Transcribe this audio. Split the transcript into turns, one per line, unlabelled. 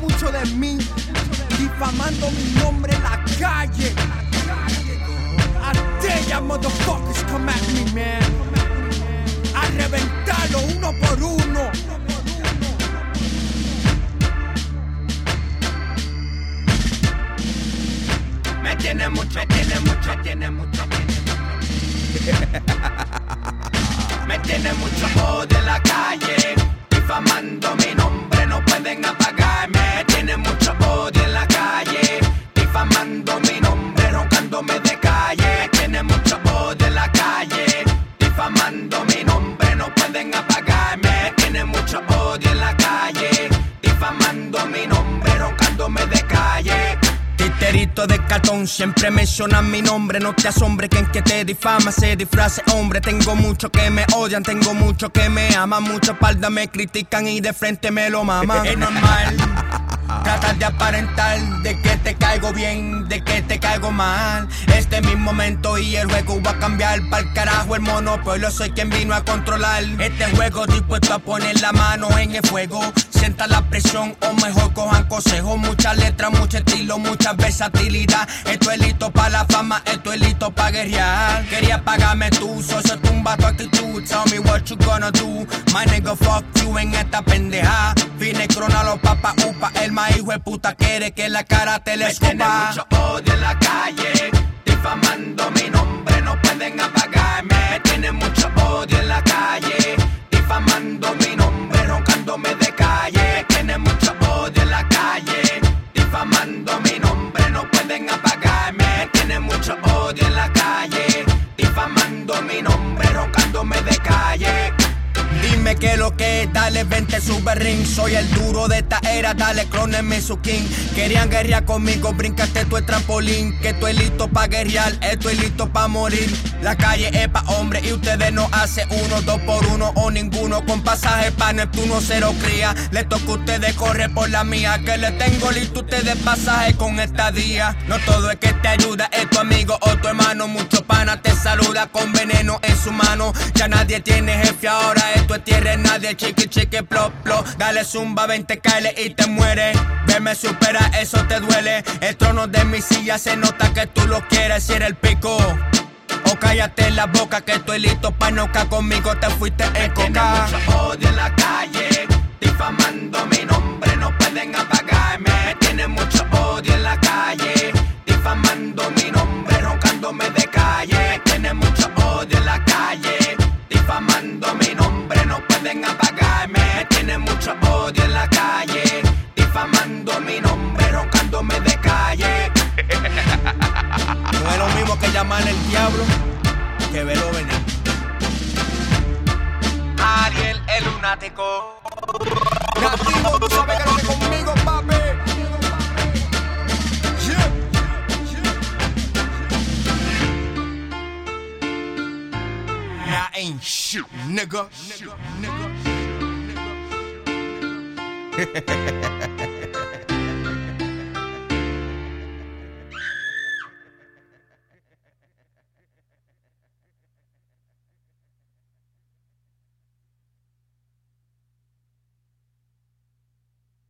mucho de mí, difamando mi nombre en la calle. I dare ya motherfuckers come at me, man. A reventarlo uno por uno.
Me tiene mucho, tiene mucho, tiene mucho, tiene mucho. Me tiene mucho odio en la calle, odio en la calle, difamando mi nombre, roncándome de calle. Titerito de cartón, siempre mencionan mi nombre. No te asombre que en que te difama se disfrace hombre. Tengo muchos que me odian, tengo muchos que me aman. Mucha espalda me critican y de frente me lo maman. Es normal. Tratar de aparentar de que te caigo bien, de que te caigo mal. Este es mi momento y el juego va a cambiar. Pa'l carajo el monopolio, soy quien vino a controlar. Este juego dispuesto a poner la mano en el fuego. Sienta la presión o mejor cojan consejos. Muchas letras, mucho estilo, mucha versatilidad. Esto es listo para la fama, esto es listo para guerrear. Quería pagarme tú, socio tumba tu actitud. Tell me what you gonna do. My nigga, fuck you en esta pendeja. Hijo de puta quiere que la cara te le escupa. Tiene mucho odio en la calle. Que lo que es, dale, vente, sube ring. Soy el duro de esta era, dale, clónenme su king. Querían guerrear conmigo, brincaste tu trampolín. Que estoy listo pa' guerrear, estoy listo pa' morir. La calle es pa' hombre y ustedes no hacen uno, dos por uno o ninguno. Con pasaje pa' Neptuno, cero cría. Le toca a ustedes correr por la mía. Que le tengo listo ustedes pasaje con esta día. No todo es que te ayuda, es tu amigo o tu hermano. Mucho pana te saluda con en su mano. Ya nadie tiene jefe ahora, esto es tierra, nadie. Chiqui, chiqui, plop, plop. Dale zumba, 20 caile y te muere. Verme supera, eso te duele. El trono de mi silla se nota que tú lo quieres, si eres el pico. O cállate la boca que estoy listo pa' noca conmigo te fuiste en coca. mucho odio en la calle, difamando mi nombre, en la calle, difamando
I ain't nigga. nigga, nigga, nigga, nigga.